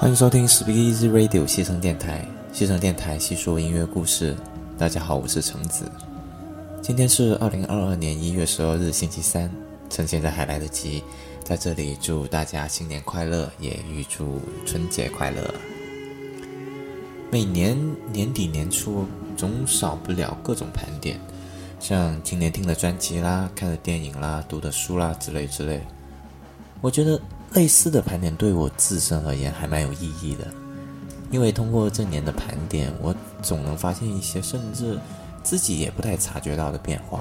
欢迎收听 Speak Easy Radio 西城电台，西城电台细说音乐故事。大家好，我是橙子。今天是二零二二年一月十二日，星期三。趁现在还来得及，在这里祝大家新年快乐，也预祝春节快乐。每年年底年初，总少不了各种盘点，像今年听的专辑啦、看的电影啦、读的书啦之类之类。我觉得。类似的盘点对我自身而言还蛮有意义的，因为通过这年的盘点，我总能发现一些甚至自己也不太察觉到的变化。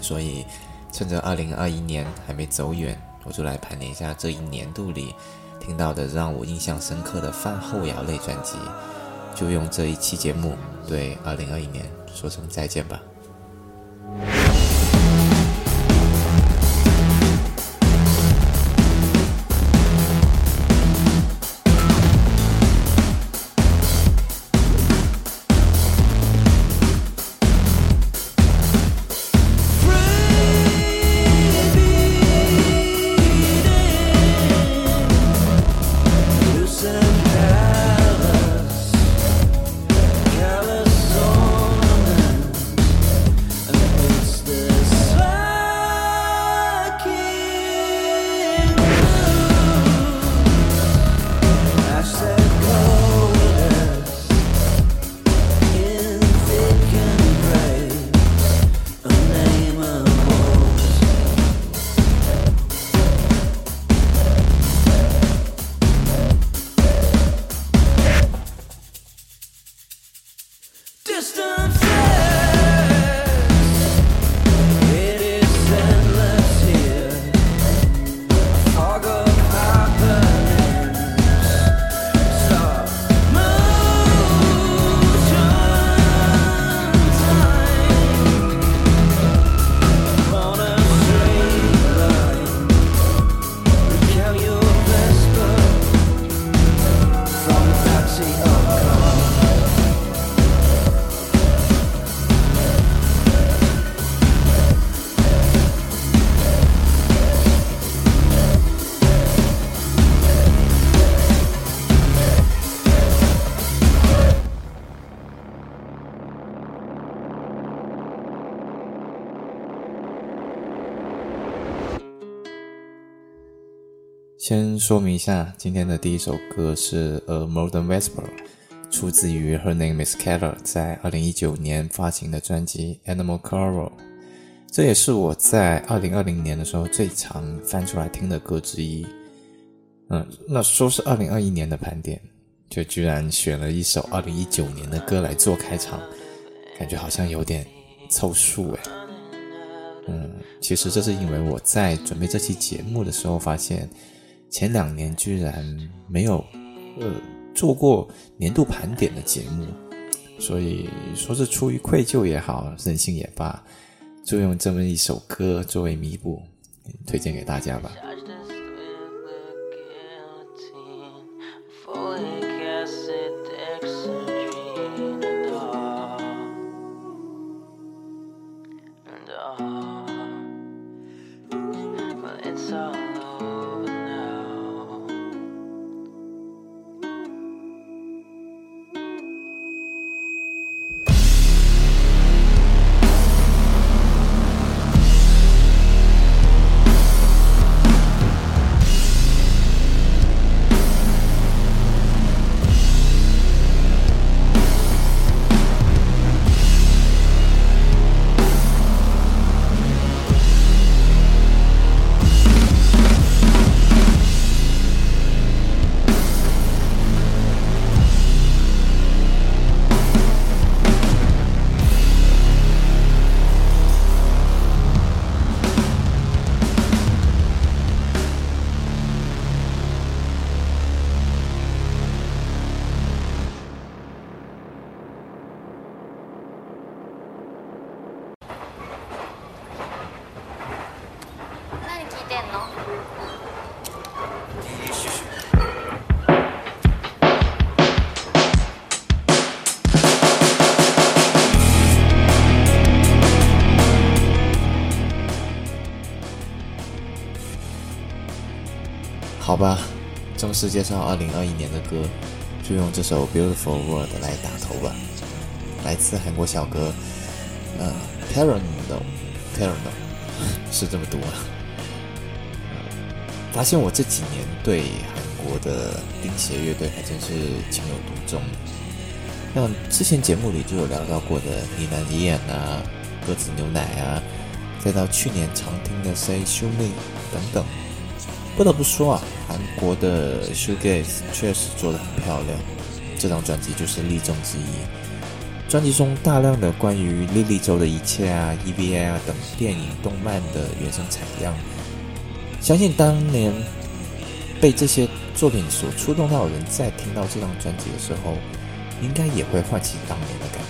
所以，趁着二零二一年还没走远，我就来盘点一下这一年度里听到的让我印象深刻的饭后摇类专辑，就用这一期节目对二零二一年说声再见吧。先说明一下，今天的第一首歌是《A Modern Whisper》，出自于 Her Name Is Keller 在二零一九年发行的专辑《Animal Color》。这也是我在二零二零年的时候最常翻出来听的歌之一。嗯，那说是二零二一年的盘点，就居然选了一首二零一九年的歌来做开场，感觉好像有点凑数哎。嗯，其实这是因为我在准备这期节目的时候发现。前两年居然没有，呃，做过年度盘点的节目，所以说是出于愧疚也好，任性也罢，就用这么一首歌作为弥补，推荐给大家吧。好吧，正式介绍二零二一年的歌，就用这首《Beautiful World》来打头吧。来自韩国小哥，呃，Paranoid，Paranoid 是这么读啊。呃发现我这几年对韩国的钉鞋乐队还真是情有独钟。像之前节目里就有聊到过的呢喃伊眼啊、鸽子牛奶啊，再到去年常听的 Say Show Me 等等。不得不说啊，韩国的 Shoegaze 确实做得很漂亮，这张专辑就是例证之一。专辑中大量的关于莉莉周的一切啊、EVA 啊等电影、动漫的原声采样，相信当年被这些作品所触动到的人，在听到这张专辑的时候，应该也会唤起当年的感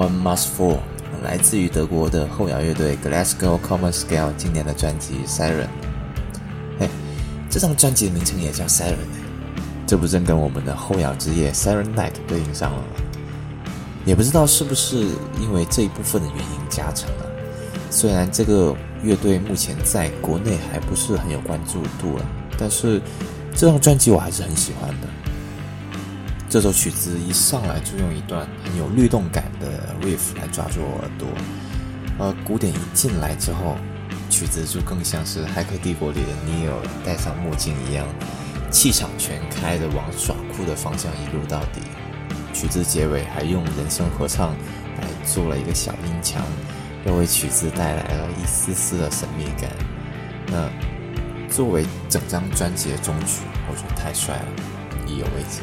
One Must Fall》，来自于德国的后摇乐队 Glasgow Common Scale 今年的专辑《Siren》。哎，这张专辑的名称也叫《Siren》，这不正跟我们的后摇之夜《Siren Night》对应上了吗？也不知道是不是因为这一部分的原因加成了。虽然这个乐队目前在国内还不是很有关注度了，但是这张专辑我还是很喜欢的。这首曲子一上来就用一段很有律动感的 riff 来抓住我耳朵，而鼓点一进来之后，曲子就更像是《骇客帝国》里的 Neo 戴上墨镜一样，气场全开的往耍酷的方向一路到底。曲子结尾还用人声合唱来做了一个小音墙，又为曲子带来了一丝丝的神秘感。那作为整张专辑的终曲，我觉得太帅了，意犹未尽。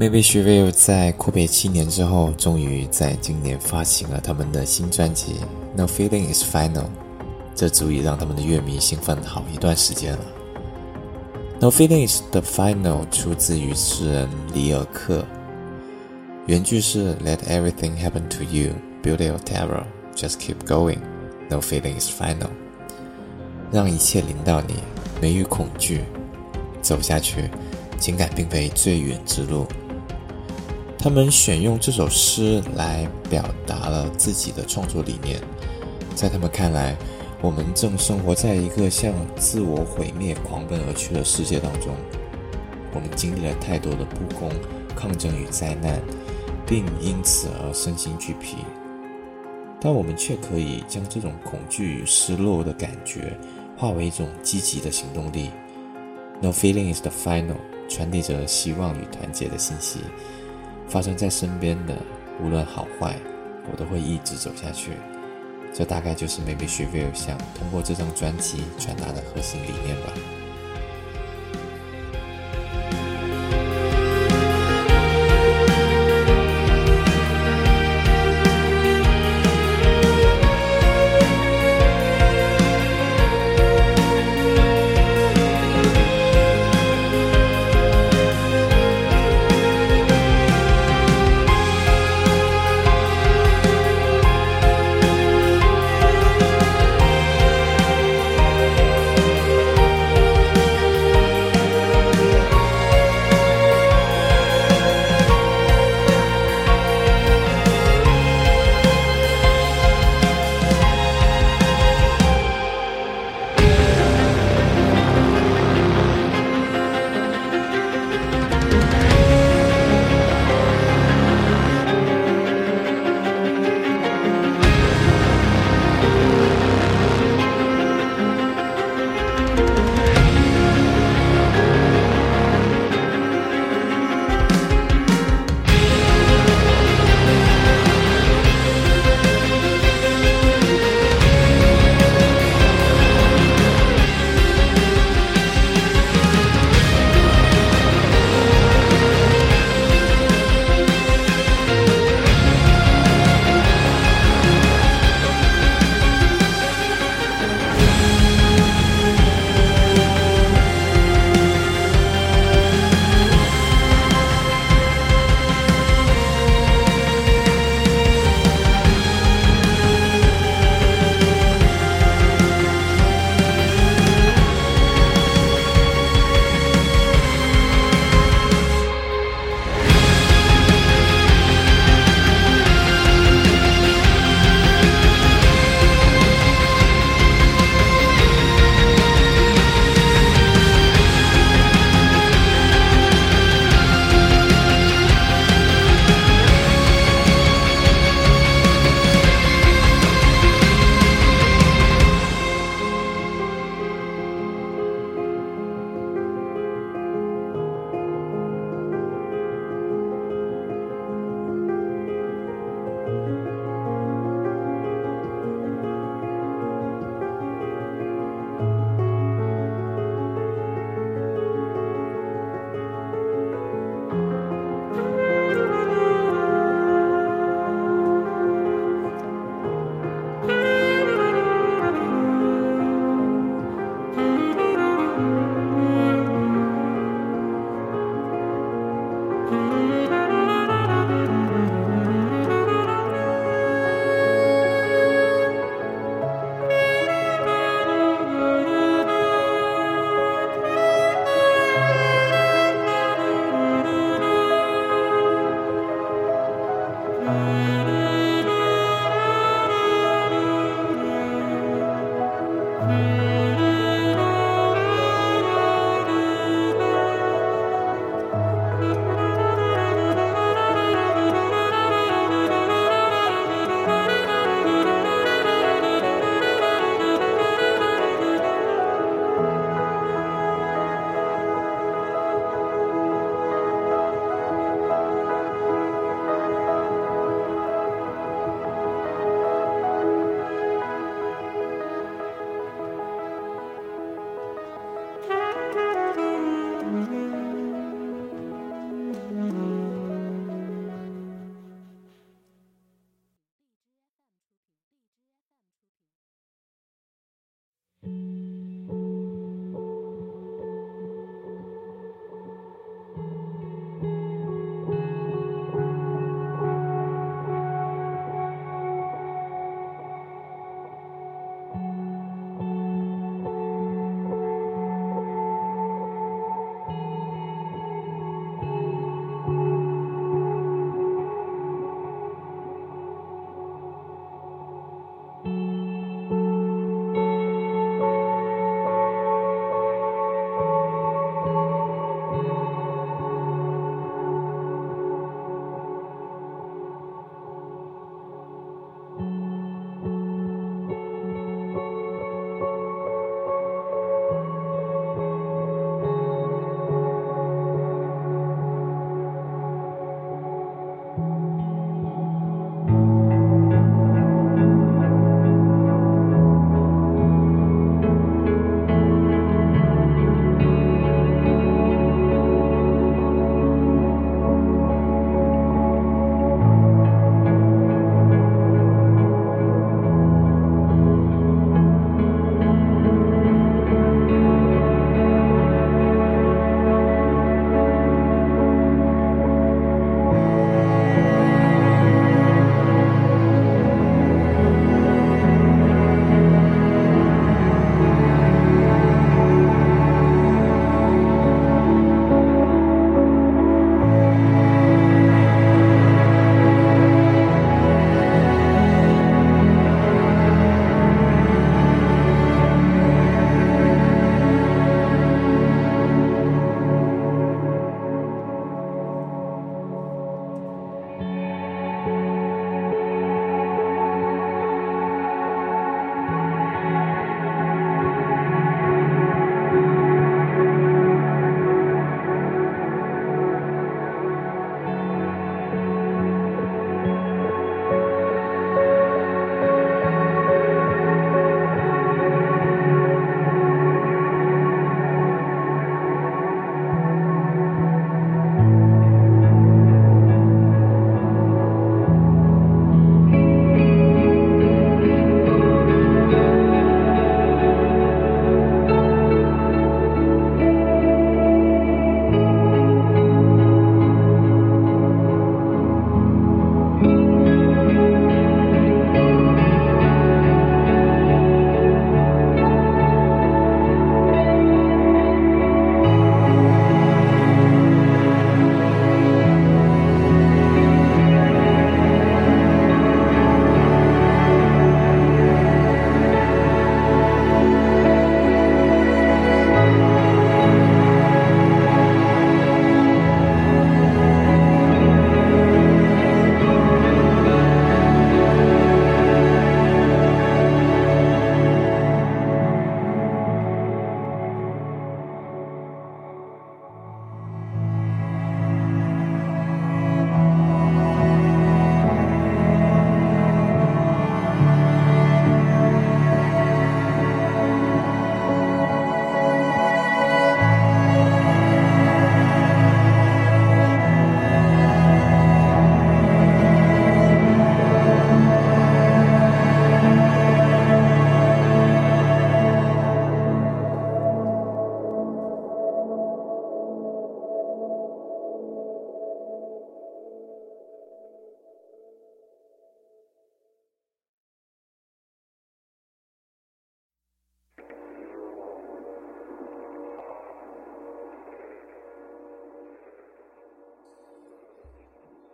Maybe She Will 在阔别七年之后，终于在今年发行了他们的新专辑《No Feeling Is Final》，这足以让他们的乐迷兴奋好一段时间了。《No Feeling Is the Final》出自于诗人里尔克，原句是 “Let everything happen to you, beauty or terror, just keep going. No feeling is final.” 让一切临到你，没与恐惧，走下去。情感并非最远之路。他们选用这首诗来表达了自己的创作理念。在他们看来，我们正生活在一个向自我毁灭狂奔而去的世界当中。我们经历了太多的不公、抗争与灾难，并因此而身心俱疲。但我们却可以将这种恐惧与失落的感觉化为一种积极的行动力。No feeling is the final，传递着希望与团结的信息。发生在身边的，无论好坏，我都会一直走下去。这大概就是 Maybe She Will 想通过这张专辑传达的核心理念吧。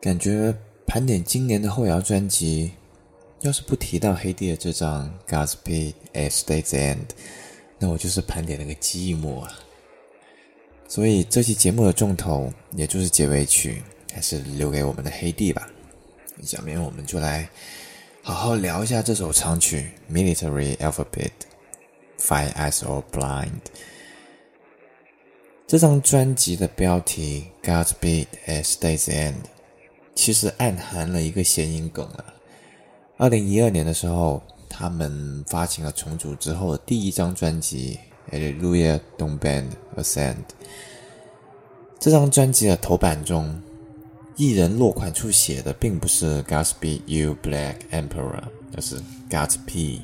感觉盘点今年的后摇专辑，要是不提到黑帝的这张《Godspeed at State's End》，那我就是盘点那个寂寞啊。所以这期节目的重头，也就是结尾曲，还是留给我们的黑帝吧。下面我们就来好好聊一下这首长曲《Military Alphabet》，Five Eyes All Blind。这张专辑的标题《Godspeed at State's End》。其实暗含了一个谐音梗啊。二零一二年的时候，他们发行了重组之后的第一张专辑《Hallelujah Don't Bend Ascend》。这张专辑的头版中，艺人落款处写的并不是 “Godspeed You Black Emperor”，而是 “Godspeed”，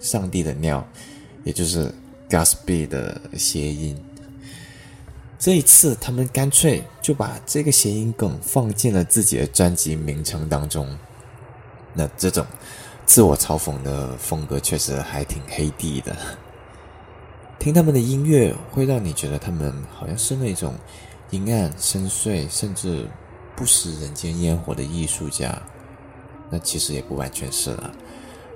上帝的尿，也就是 “Godspeed” 的谐音。这一次，他们干脆就把这个谐音梗放进了自己的专辑名称当中。那这种自我嘲讽的风格确实还挺黑地的。听他们的音乐，会让你觉得他们好像是那种阴暗、深邃，甚至不食人间烟火的艺术家。那其实也不完全是了，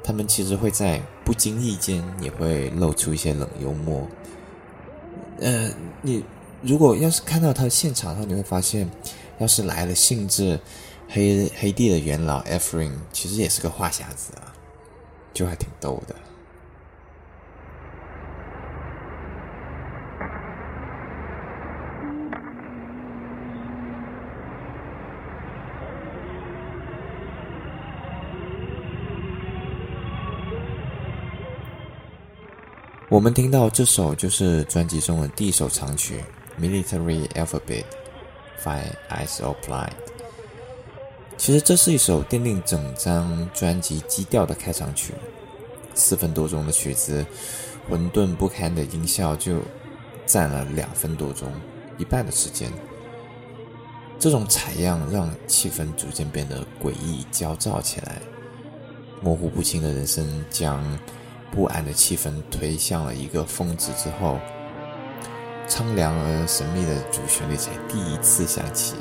他们其实会在不经意间也会露出一些冷幽默。呃，你。如果要是看到他现场的话，你会发现，要是来了兴致黑黑帝的元老 Efrain，其实也是个话匣子啊，就还挺逗的。我们听到这首就是专辑中的第一首长曲。Military Alphabet, Five Eyes Applied。其实这是一首奠定整张专辑基调的开场曲，四分多钟的曲子，混沌不堪的音效就占了两分多钟，一半的时间。这种采样让气氛逐渐变得诡异焦躁起来，模糊不清的人声将不安的气氛推向了一个峰值之后。苍凉而神秘的主旋律才第一次响起。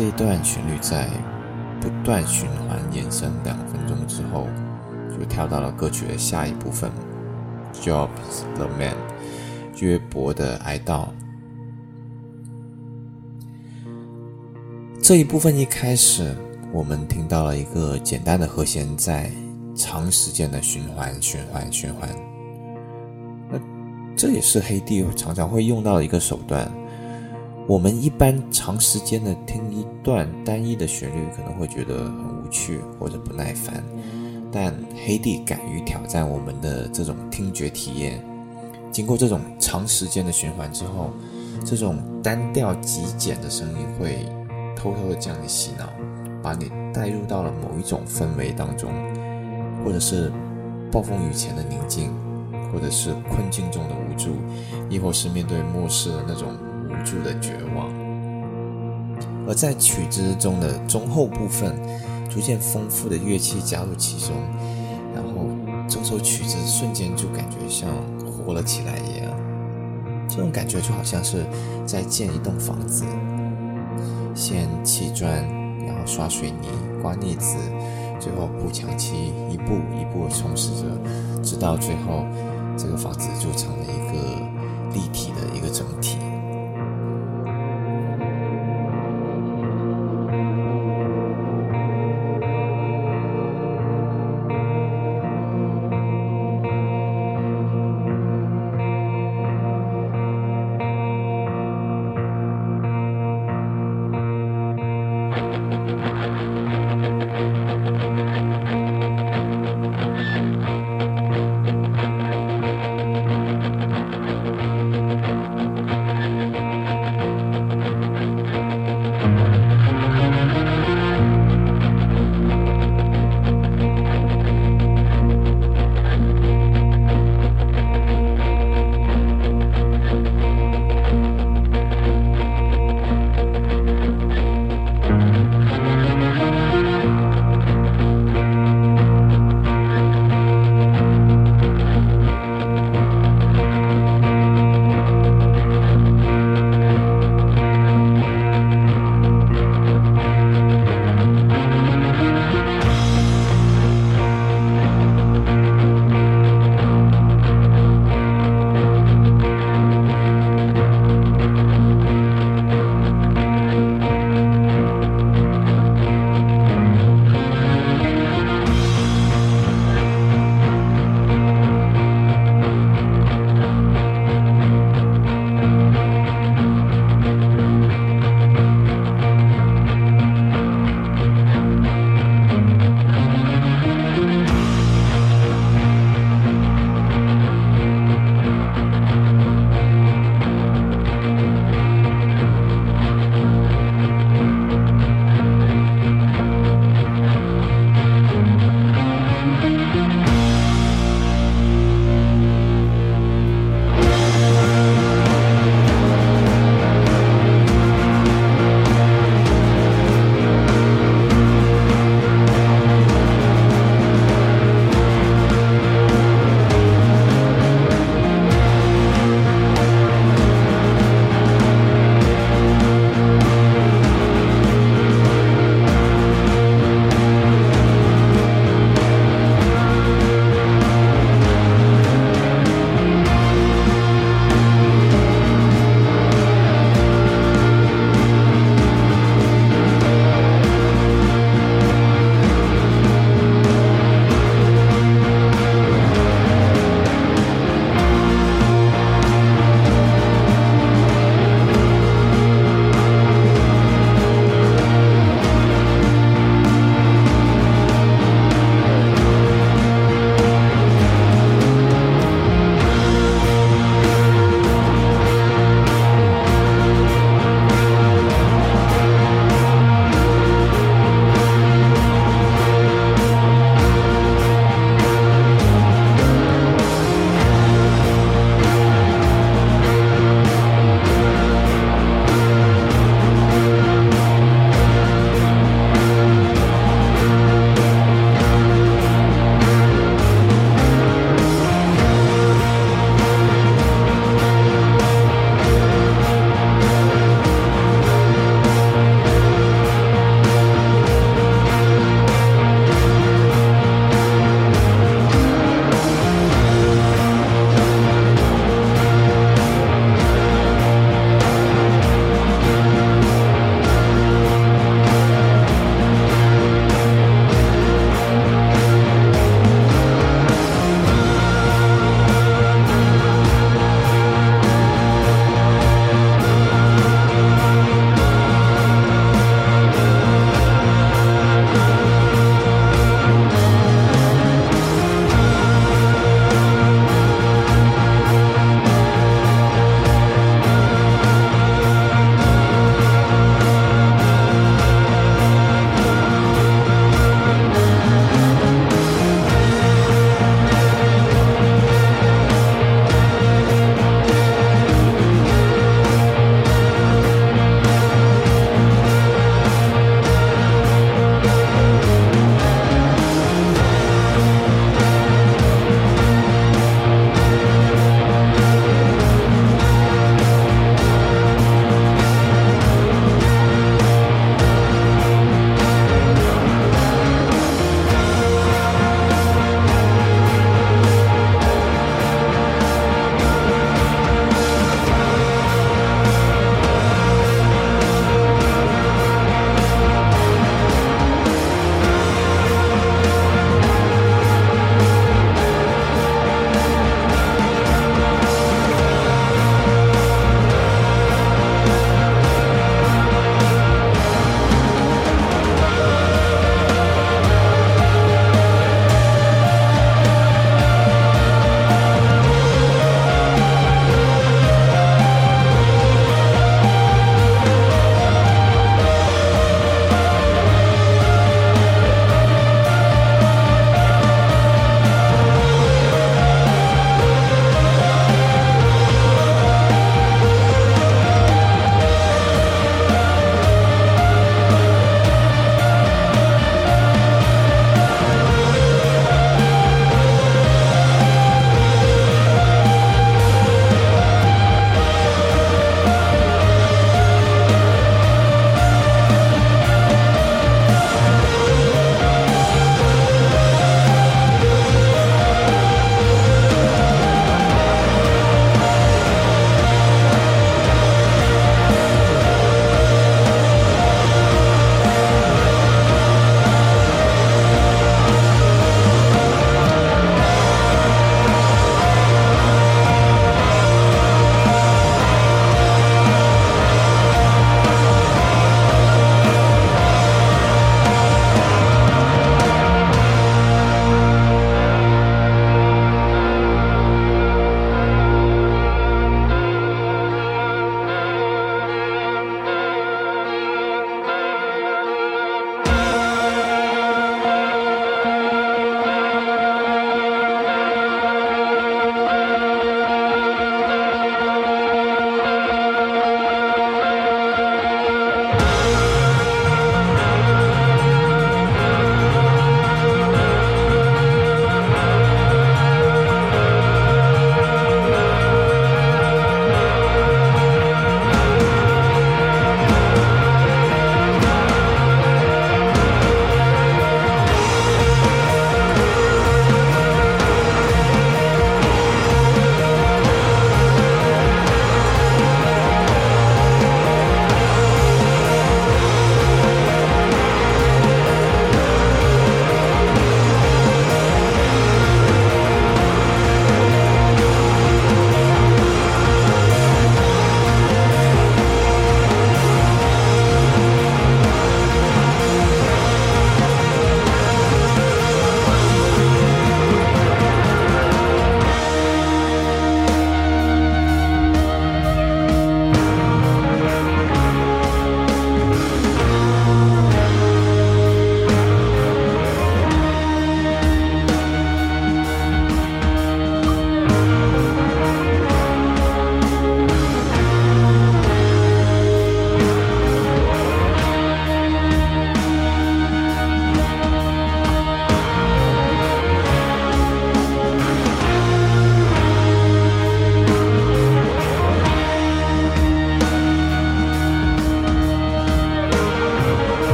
这一段旋律在不断循环延伸两分钟之后，就跳到了歌曲的下一部分，Jobs the Man，约伯的哀悼。这一部分一开始，我们听到了一个简单的和弦在长时间的循环、循环、循环。那这也是黑帝常常会用到的一个手段。我们一般长时间的听一段单一的旋律，可能会觉得很无趣或者不耐烦。但黑帝敢于挑战我们的这种听觉体验，经过这种长时间的循环之后，这种单调极简的声音会偷偷的将你洗脑，把你带入到了某一种氛围当中，或者是暴风雨前的宁静，或者是困境中的无助，亦或是面对末世的那种无助的绝望。而在曲子中的中后部分，逐渐丰富的乐器加入其中，然后整首曲子瞬间就感觉像活了起来一样。这种感觉就好像是在建一栋房子，先砌砖，然后刷水泥、刮腻子，最后铺墙漆，一步一步充实着，直到最后，这个房子就成了一个立体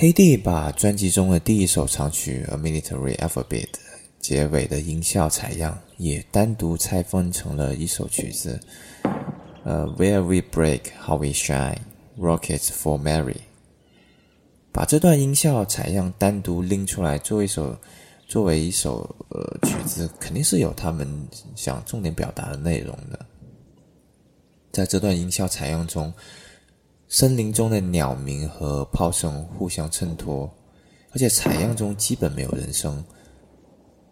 黑帝把专辑中的第一首长曲《A Military Alphabet》结尾的音效采样也单独拆分成了一首曲子，呃，《Where We Break, How We Shine, Rockets for Mary》。把这段音效采样单独拎出来作为一首作为一首呃曲子，肯定是有他们想重点表达的内容的。在这段音效采样中。森林中的鸟鸣和炮声互相衬托，而且采样中基本没有人声。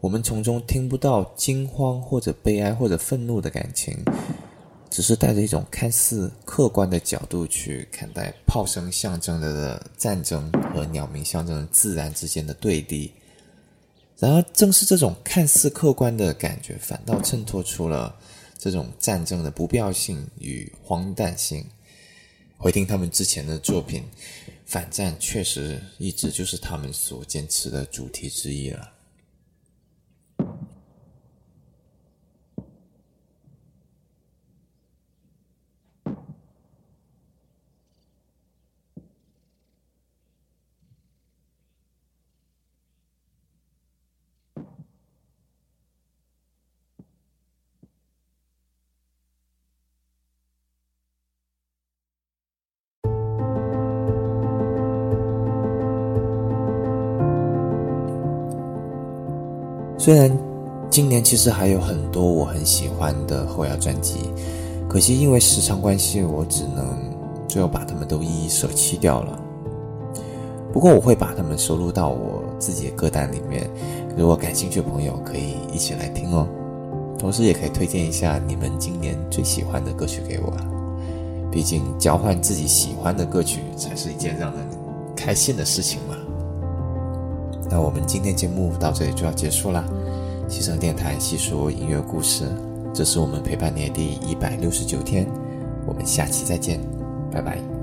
我们从中听不到惊慌或者悲哀或者愤怒的感情，只是带着一种看似客观的角度去看待炮声象征着的战争和鸟鸣象征自然之间的对立。然而，正是这种看似客观的感觉，反倒衬托出了这种战争的不必要性与荒诞性。回听他们之前的作品，反战确实一直就是他们所坚持的主题之一了。虽然今年其实还有很多我很喜欢的后摇专辑，可惜因为时长关系，我只能最后把它们都一一舍弃掉了。不过我会把它们收录到我自己的歌单里面，如果感兴趣的朋友可以一起来听哦。同时也可以推荐一下你们今年最喜欢的歌曲给我，毕竟交换自己喜欢的歌曲才是一件让人开心的事情嘛。那我们今天节目到这里就要结束了。西城电台细说音乐故事，这是我们陪伴你的第一百六十九天，我们下期再见，拜拜。